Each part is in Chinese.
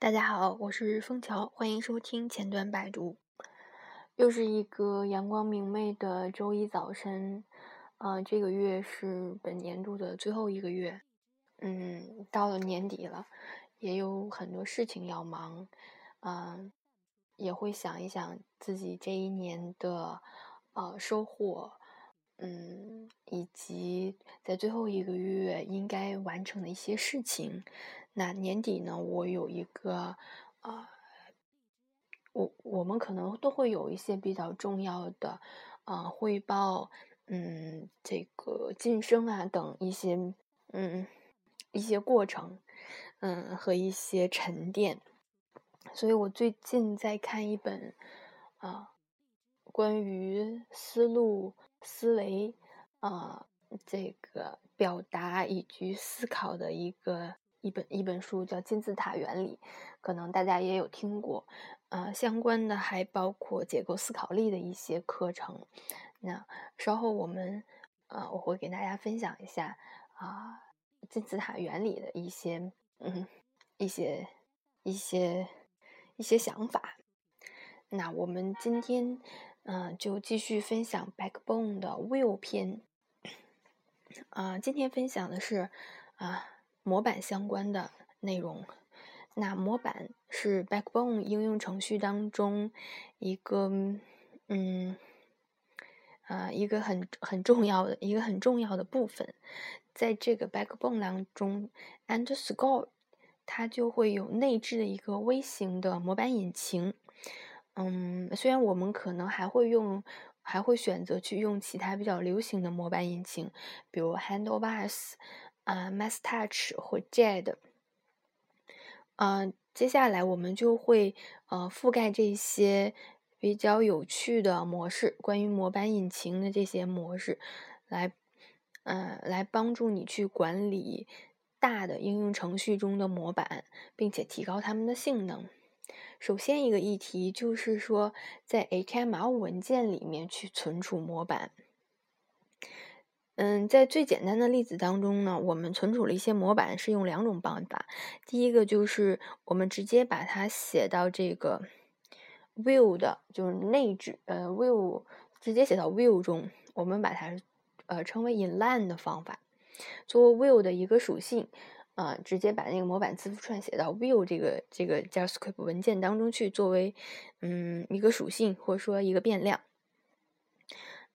大家好，我是枫桥，欢迎收听前端百读。又是一个阳光明媚的周一早晨，啊，这个月是本年度的最后一个月，嗯，到了年底了，也有很多事情要忙，嗯，也会想一想自己这一年的呃收获，嗯，以及在最后一个月应该完成的一些事情。那年底呢，我有一个，呃，我我们可能都会有一些比较重要的，呃，汇报，嗯，这个晋升啊等一些，嗯，一些过程，嗯，和一些沉淀。所以我最近在看一本，啊，关于思路、思维，啊，这个表达以及思考的一个。一本一本书叫《金字塔原理》，可能大家也有听过，呃，相关的还包括结构思考力的一些课程。那稍后我们，呃，我会给大家分享一下啊，金字塔原理的一些，嗯，一些一些一些想法。那我们今天，嗯，就继续分享 Backbone 的 Will 篇。啊，今天分享的是啊。模板相关的内容，那模板是 Backbone 应用程序当中一个，嗯，啊，一个很很重要的一个很重要的部分。在这个 Backbone 当中，Underscore 它就会有内置的一个微型的模板引擎。嗯，虽然我们可能还会用，还会选择去用其他比较流行的模板引擎，比如 Handlebars。啊，MassTouch 或 JED，嗯，接下来我们就会呃覆盖这些比较有趣的模式，关于模板引擎的这些模式，来，嗯，来帮助你去管理大的应用程序中的模板，并且提高它们的性能。首先一个议题就是说，在 HTML 文件里面去存储模板。嗯，在最简单的例子当中呢，我们存储了一些模板，是用两种办法。第一个就是我们直接把它写到这个 view 的，就是内置，呃，view 直接写到 view 中，我们把它呃称为 inline 的方法，做 view 的一个属性，啊，直接把那个模板字符串写到 view 这个这个 JavaScript 文件当中去，作为嗯一个属性或者说一个变量。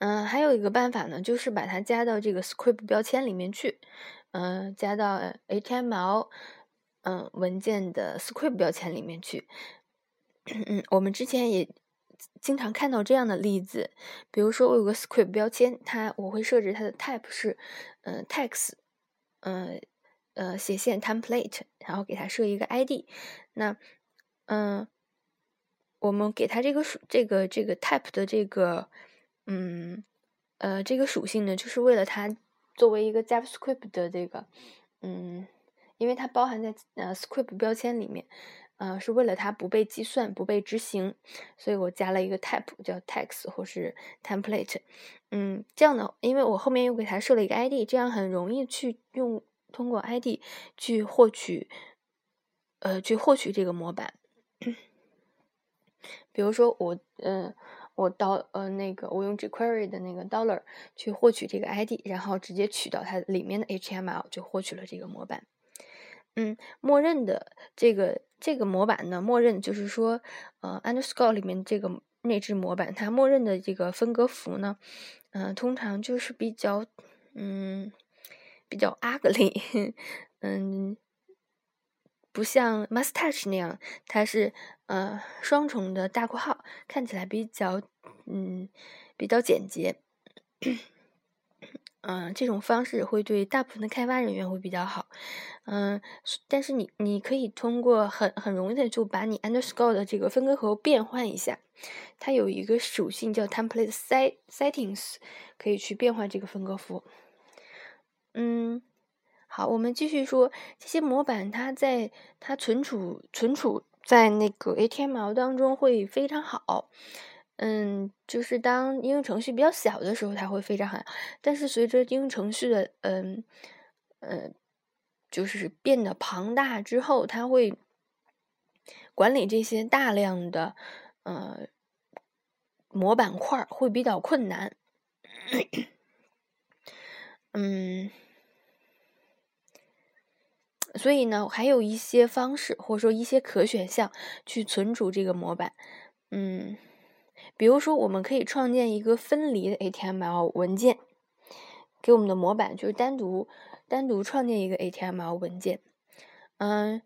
嗯，还有一个办法呢，就是把它加到这个 script 标签里面去，嗯，加到 HTML 嗯文件的 script 标签里面去。嗯，我们之前也经常看到这样的例子，比如说我有个 script 标签，它我会设置它的 type 是嗯 text，嗯呃斜线 template，然后给它设一个 ID。那嗯，我们给它这个属这个这个 type 的这个。嗯，呃，这个属性呢，就是为了它作为一个 JavaScript 的这个，嗯，因为它包含在呃 script 标签里面，呃，是为了它不被计算、不被执行，所以我加了一个 type 叫 text 或是 template。嗯，这样的，因为我后面又给它设了一个 ID，这样很容易去用通过 ID 去获取，呃，去获取这个模板。比如说我，嗯。我到呃那个我用 jQuery 的那个 dollar 去获取这个 ID，然后直接取到它里面的 HTML 就获取了这个模板。嗯，默认的这个这个模板呢，默认就是说，呃，underscore 里面这个内置模板，它默认的这个分隔符呢，嗯，通常就是比较嗯比较 ugly，嗯。不像 Mustache 那样，它是呃双重的大括号，看起来比较嗯比较简洁。嗯，这种方式会对大部分的开发人员会比较好。嗯，但是你你可以通过很很容易的就把你 underscore 的这个分割符变换一下，它有一个属性叫 template set settings，可以去变换这个分割符。嗯。好，我们继续说这些模板，它在它存储存储在那个 HTML 当中会非常好。嗯，就是当应用程序比较小的时候，它会非常好。但是随着应用程序的嗯嗯，就是变得庞大之后，它会管理这些大量的呃模板块会比较困难。嗯，所以呢，还有一些方式或者说一些可选项去存储这个模板。嗯，比如说，我们可以创建一个分离的 HTML 文件，给我们的模板就是单独单独创建一个 HTML 文件。嗯，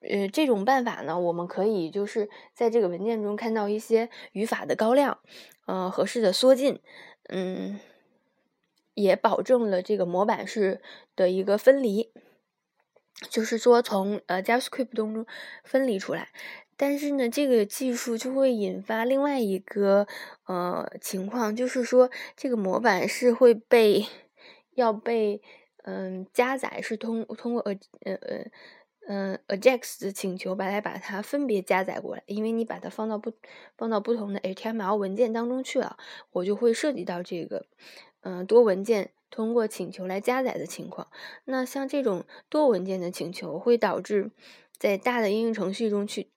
呃，这种办法呢，我们可以就是在这个文件中看到一些语法的高亮，呃，合适的缩进，嗯，也保证了这个模板是的一个分离，就是说从呃 JavaScript 当中分离出来。但是呢，这个技术就会引发另外一个呃情况，就是说这个模板是会被要被嗯加载，是通通过呃呃呃嗯 Ajax 的请求把它把它分别加载过来，因为你把它放到不放到不同的 HTML 文件当中去了，我就会涉及到这个嗯多文件通过请求来加载的情况。那像这种多文件的请求，会导致在大的应用程序中去。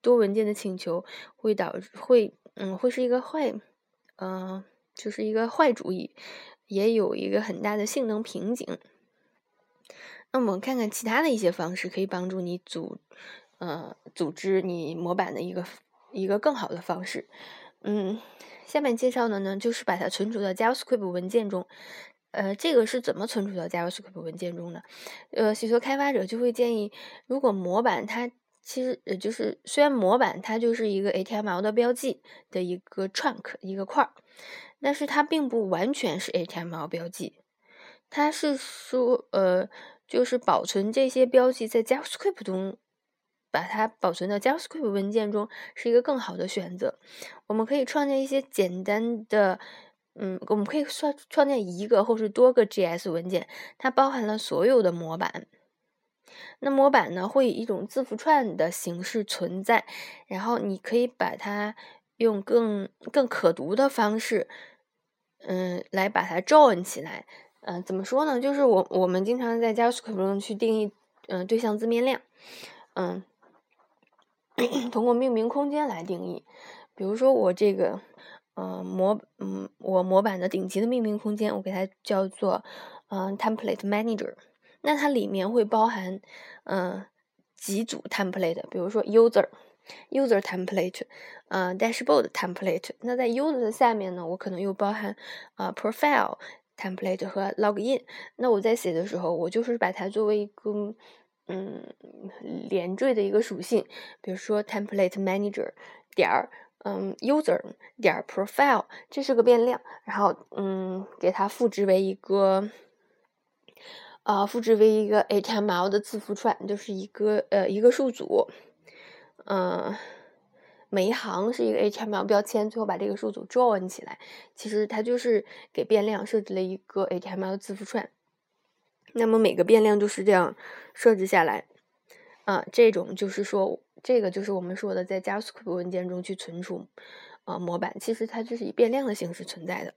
多文件的请求会导致会嗯会是一个坏，嗯就是一个坏主意，也有一个很大的性能瓶颈。那我们看看其他的一些方式，可以帮助你组呃组织你模板的一个一个更好的方式。嗯，下面介绍的呢就是把它存储到 JavaScript 文件中。呃，这个是怎么存储到 JavaScript 文件中的？呃，许多开发者就会建议，如果模板它其实呃，就是虽然模板它就是一个 HTML 的标记的一个 trunk 一个块儿，但是它并不完全是 HTML 标记，它是说呃，就是保存这些标记在 JavaScript 中，把它保存到 JavaScript 文件中是一个更好的选择。我们可以创建一些简单的，嗯，我们可以创创建一个或是多个 JS 文件，它包含了所有的模板。那模板呢，会以一种字符串的形式存在，然后你可以把它用更更可读的方式，嗯，来把它 join 起来。嗯，怎么说呢？就是我我们经常在 JavaScript 中去定义，嗯，对象字面量，嗯，通过命名空间来定义。比如说我这个，嗯，模，嗯，我模板的顶级的命名空间，我给它叫做，嗯，Template Manager。那它里面会包含，嗯，几组 template，比如说 user，user template，呃，dashboard template。那在 user 的下面呢，我可能又包含啊 profile template 和 login。那我在写的时候，我就是把它作为一个嗯连缀的一个属性，比如说 template manager 点儿嗯 user 点 profile，这是个变量，然后嗯给它赋值为一个。啊，复制为一个 HTML 的字符串，就是一个呃一个数组，嗯，每一行是一个 HTML 标签，最后把这个数组 join 起来，其实它就是给变量设置了一个 HTML 字符串。那么每个变量就是这样设置下来，啊，这种就是说，这个就是我们说的在 JavaScript 文件中去存储啊模板，其实它就是以变量的形式存在的。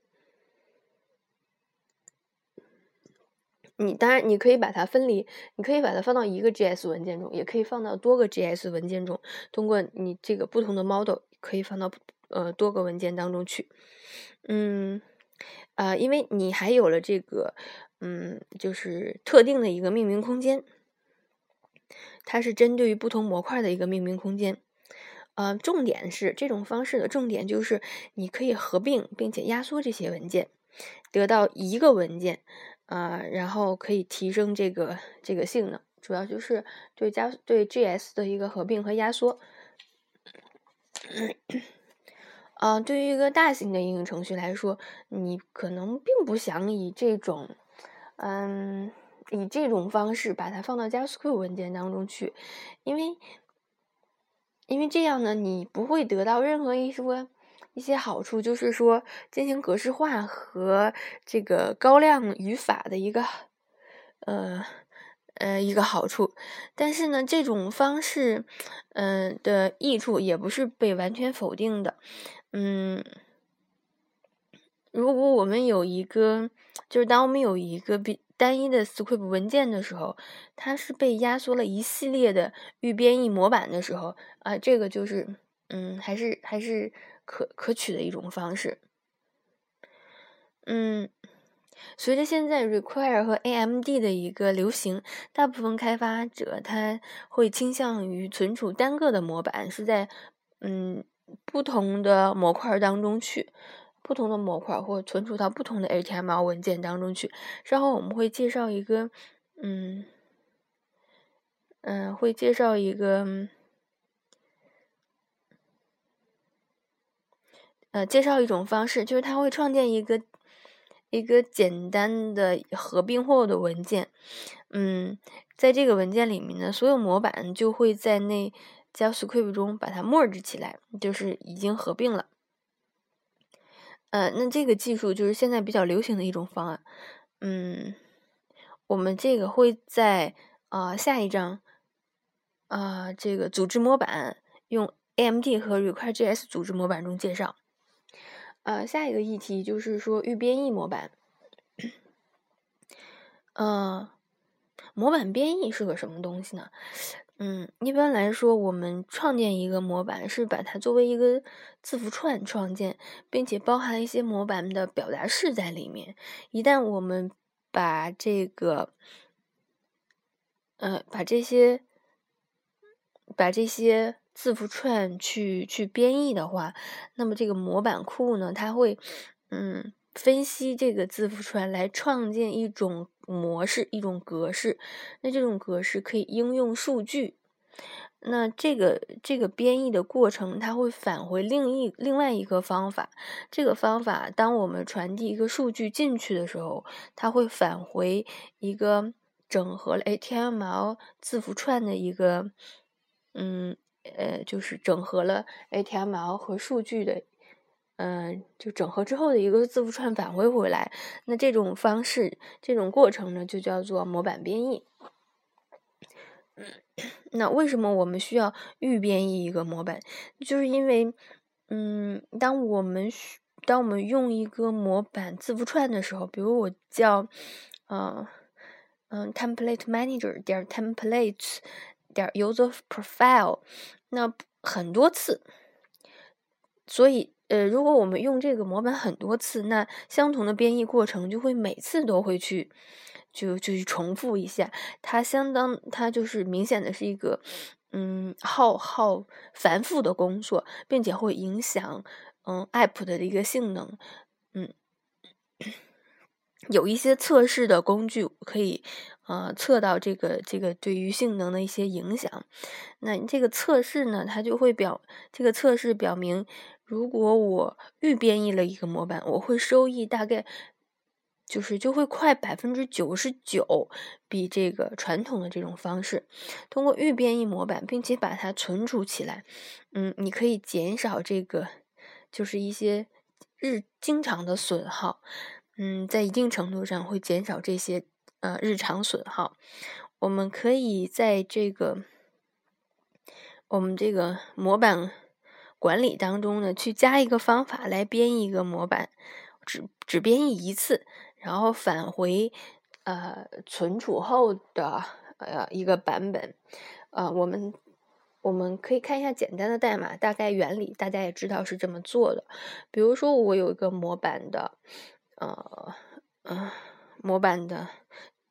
你当然，你可以把它分离，你可以把它放到一个 JS 文件中，也可以放到多个 JS 文件中。通过你这个不同的 model，可以放到呃多个文件当中去。嗯，啊，因为你还有了这个，嗯，就是特定的一个命名空间，它是针对于不同模块的一个命名空间。呃，重点是这种方式的重点就是你可以合并并且压缩这些文件，得到一个文件。啊，然后可以提升这个这个性能，主要就是对加对 GS 的一个合并和压缩。啊，对于一个大型的应用程序来说，你可能并不想以这种，嗯，以这种方式把它放到 JavaScript 文件当中去，因为，因为这样呢，你不会得到任何一说。一些好处就是说，进行格式化和这个高亮语法的一个，呃呃一个好处。但是呢，这种方式，嗯的益处也不是被完全否定的。嗯，如果我们有一个，就是当我们有一个比单一的 script 文件的时候，它是被压缩了一系列的预编译模板的时候啊，这个就是嗯，还是还是可可取的一种方式。嗯，随着现在 Require 和 AMD 的一个流行，大部分开发者他会倾向于存储单个的模板，是在嗯不同的模块当中去。不同的模块或存储到不同的 HTML 文件当中去。稍后我们会介绍一个，嗯，嗯，会介绍一个，呃，介绍一种方式，就是它会创建一个一个简单的合并后的文件。嗯，在这个文件里面呢，所有模板就会在那 JavaScript 中把它 merge 起来，就是已经合并了。呃，那这个技术就是现在比较流行的一种方案。嗯，我们这个会在啊下一章啊这个组织模板用 AMD 和 Require.js 组织模板中介绍。呃，下一个议题就是说预编译模板。呃，模板编译是个什么东西呢？嗯，一般来说，我们创建一个模板是把它作为一个字符串创建，并且包含一些模板的表达式在里面。一旦我们把这个，呃，把这些，把这些字符串去去编译的话，那么这个模板库呢，它会，嗯。分析这个字符串来创建一种模式、一种格式。那这种格式可以应用数据。那这个这个编译的过程，它会返回另一另外一个方法。这个方法，当我们传递一个数据进去的时候，它会返回一个整合了 HTML 字符串的一个，嗯呃，就是整合了 HTML 和数据的。嗯，就整合之后的一个字符串返回回来，那这种方式、这种过程呢，就叫做模板编译。那为什么我们需要预编译一个模板？就是因为，嗯，当我们当我们用一个模板字符串的时候，比如我叫，嗯嗯，template manager 点 templates 点 user profile，那很多次，所以。呃，如果我们用这个模板很多次，那相同的编译过程就会每次都会去，就就去重复一下，它相当，它就是明显的是一个，嗯，耗耗繁复的工作，并且会影响，嗯，app 的一个性能，嗯，有一些测试的工具可以，呃，测到这个这个对于性能的一些影响，那这个测试呢，它就会表，这个测试表明。如果我预编译了一个模板，我会收益大概就是就会快百分之九十九，比这个传统的这种方式，通过预编译模板，并且把它存储起来，嗯，你可以减少这个就是一些日经常的损耗，嗯，在一定程度上会减少这些呃日常损耗。我们可以在这个我们这个模板。管理当中呢，去加一个方法来编译一个模板，只只编译一次，然后返回呃存储后的呃一个版本。呃，我们我们可以看一下简单的代码，大概原理大家也知道是这么做的。比如说，我有一个模板的呃呃模板的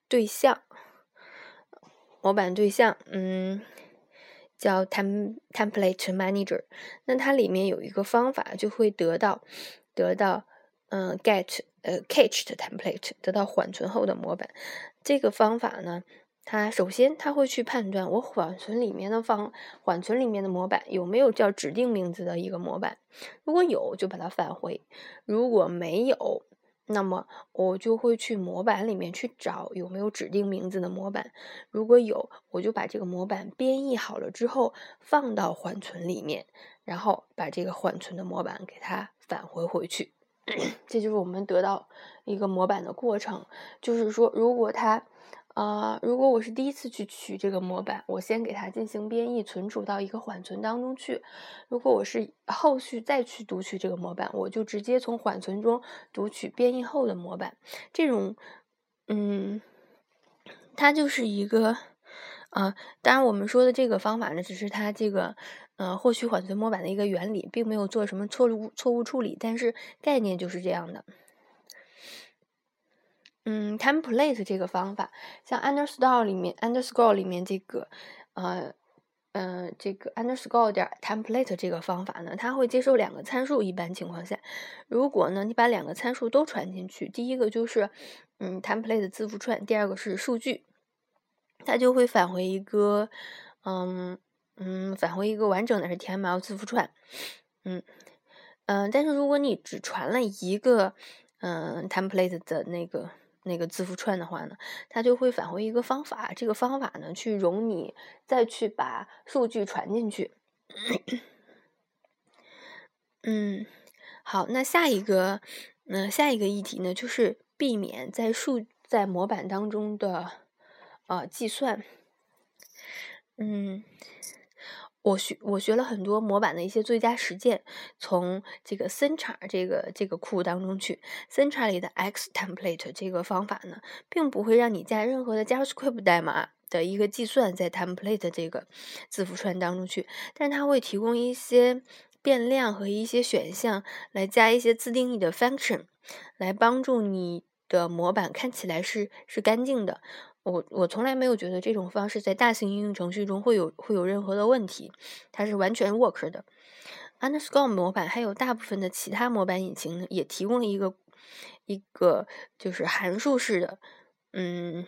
对象，模板对象，嗯。叫 tem template manager，那它里面有一个方法，就会得到得到嗯 get 呃 cached template，得到缓存后的模板。这个方法呢，它首先它会去判断我缓存里面的方缓存里面的模板有没有叫指定名字的一个模板，如果有就把它返回，如果没有。那么我就会去模板里面去找有没有指定名字的模板，如果有，我就把这个模板编译好了之后放到缓存里面，然后把这个缓存的模板给它返回回去。这就是我们得到一个模板的过程。就是说，如果它。啊，如果我是第一次去取这个模板，我先给它进行编译，存储到一个缓存当中去。如果我是后续再去读取这个模板，我就直接从缓存中读取编译后的模板。这种，嗯，它就是一个，呃，当然我们说的这个方法呢，只是它这个，呃，获取缓存模板的一个原理，并没有做什么错误错误处理，但是概念就是这样的。嗯，template 这个方法，像 underscore 里面，underscore 里面这个，呃，呃，这个 underscore 点 template 这个方法呢，它会接受两个参数。一般情况下，如果呢你把两个参数都传进去，第一个就是嗯 template 字符串，第二个是数据，它就会返回一个，嗯嗯，返回一个完整的 HTML 字符串。嗯嗯，但是如果你只传了一个嗯 template 的那个。那个字符串的话呢，它就会返回一个方法，这个方法呢去容你再去把数据传进去。嗯，好，那下一个，嗯，下一个议题呢，就是避免在数在模板当中的呃计算。嗯。我学我学了很多模板的一些最佳实践，从这个 Centra 这个这个库当中去，Centra 里的 X template 这个方法呢，并不会让你加任何的 JavaScript 代码的一个计算在 template 这个字符串当中去，但它会提供一些变量和一些选项来加一些自定义的 function，来帮助你的模板看起来是是干净的。我我从来没有觉得这种方式在大型应用程序中会有会有任何的问题，它是完全 work 的。Underscore 模板还有大部分的其他模板引擎呢，也提供了一个一个就是函数式的嗯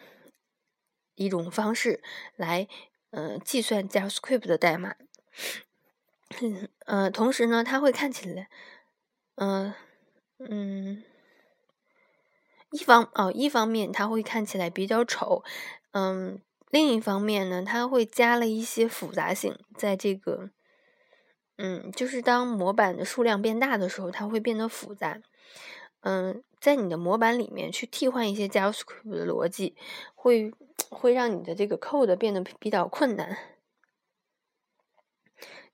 一种方式来嗯计算 JavaScript 的代码。嗯，同时呢，它会看起来嗯嗯。一方哦，一方面它会看起来比较丑，嗯，另一方面呢，它会加了一些复杂性在这个，嗯，就是当模板的数量变大的时候，它会变得复杂，嗯，在你的模板里面去替换一些 JavaScript 的逻辑，会会让你的这个 code 变得比较困难，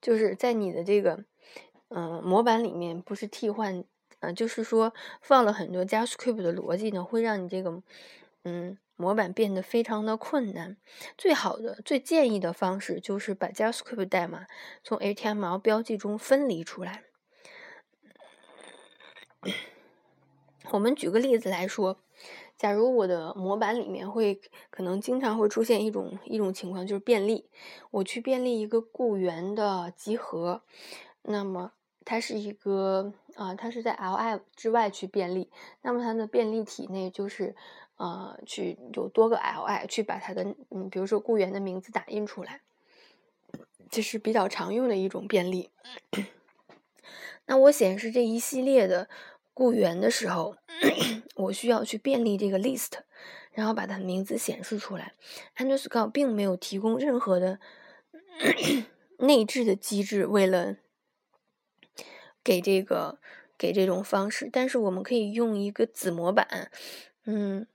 就是在你的这个，嗯，模板里面不是替换。嗯，就是说放了很多 JavaScript 的逻辑呢，会让你这个嗯模板变得非常的困难。最好的、最建议的方式就是把 JavaScript 代码从 HTML 标记中分离出来。我们举个例子来说，假如我的模板里面会可能经常会出现一种一种情况，就是便利，我去便利一个雇员的集合，那么。它是一个啊，它是在 li 之外去便利，那么它的便利体内就是呃，去有多个 li 去把它的嗯，比如说雇员的名字打印出来，这是比较常用的一种便利。那我显示这一系列的雇员的时候，我需要去便利这个 list，然后把它的名字显示出来。Underscore 并没有提供任何的 内置的机制，为了给这个给这种方式，但是我们可以用一个子模板，嗯，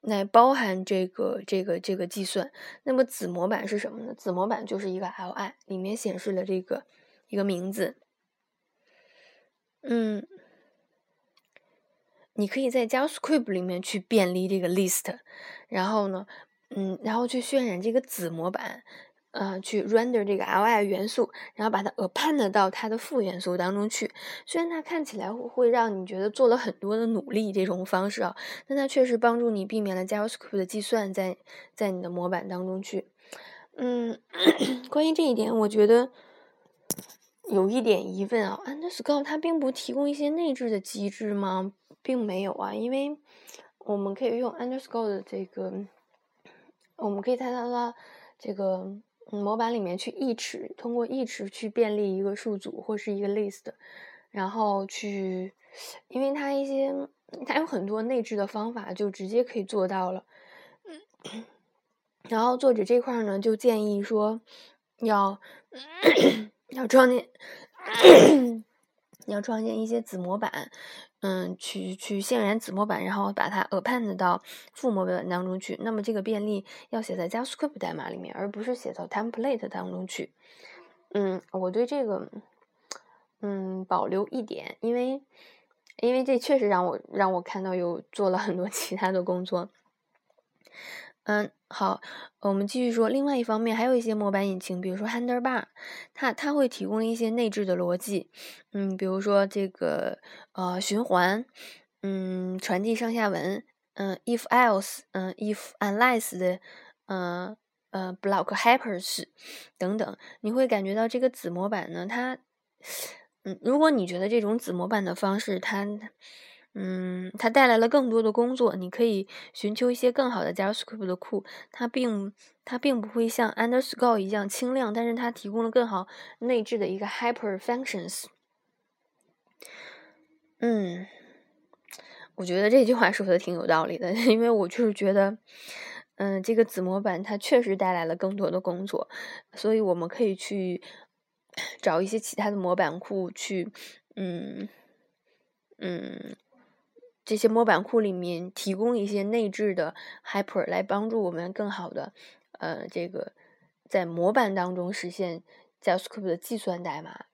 来包含这个这个这个计算。那么子模板是什么呢？子模板就是一个 li，里面显示了这个一个名字。嗯，你可以在 JavaScript 里面去便利这个 list，然后呢，嗯，然后去渲染这个子模板。呃，去 render 这个 li 元素，然后把它 append 到它的副元素当中去。虽然它看起来会让你觉得做了很多的努力，这种方式啊，但它确实帮助你避免了 JavaScript 的计算在在你的模板当中去。嗯，关于这一点，我觉得有一点疑问啊。Underscore 它并不提供一些内置的机制吗？并没有啊，因为我们可以用 Underscore 的这个，我们可以在它的这个。模板里面去 each 通过 each 去便利一个数组或是一个 list，然后去，因为它一些它有很多内置的方法，就直接可以做到了。然后作者这块呢，就建议说要 要创建你要创建一些子模板。嗯，去去渲染子模板，然后把它 append 到副模板当中去。那么这个便利要写在 JavaScript 代码里面，而不是写到 template 当中去。嗯，我对这个嗯保留一点，因为因为这确实让我让我看到有做了很多 其他的工作。嗯，好，我们继续说。另外一方面，还有一些模板引擎，比如说 Handlebar，它它会提供一些内置的逻辑，嗯，比如说这个呃循环，嗯，传递上下文，嗯，if else，嗯，if unless 的，嗯呃 block hypers 等等，你会感觉到这个子模板呢，它，嗯，如果你觉得这种子模板的方式，它嗯，它带来了更多的工作。你可以寻求一些更好的 JavaScript 的库，它并它并不会像 Underscore 一样清亮，但是它提供了更好内置的一个 Hyper Functions。嗯，我觉得这句话说的挺有道理的，因为我就是觉得，嗯，这个子模板它确实带来了更多的工作，所以我们可以去找一些其他的模板库去，嗯嗯。这些模板库里面提供一些内置的 hyper 来帮助我们更好的，呃，这个在模板当中实现 JavaScript 的计算代码。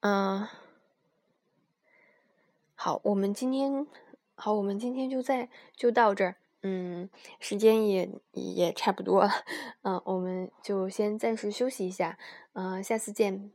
嗯，好，我们今天好，我们今天就在就到这儿，嗯，时间也也差不多了，嗯，我们就先暂时休息一下，嗯，下次见。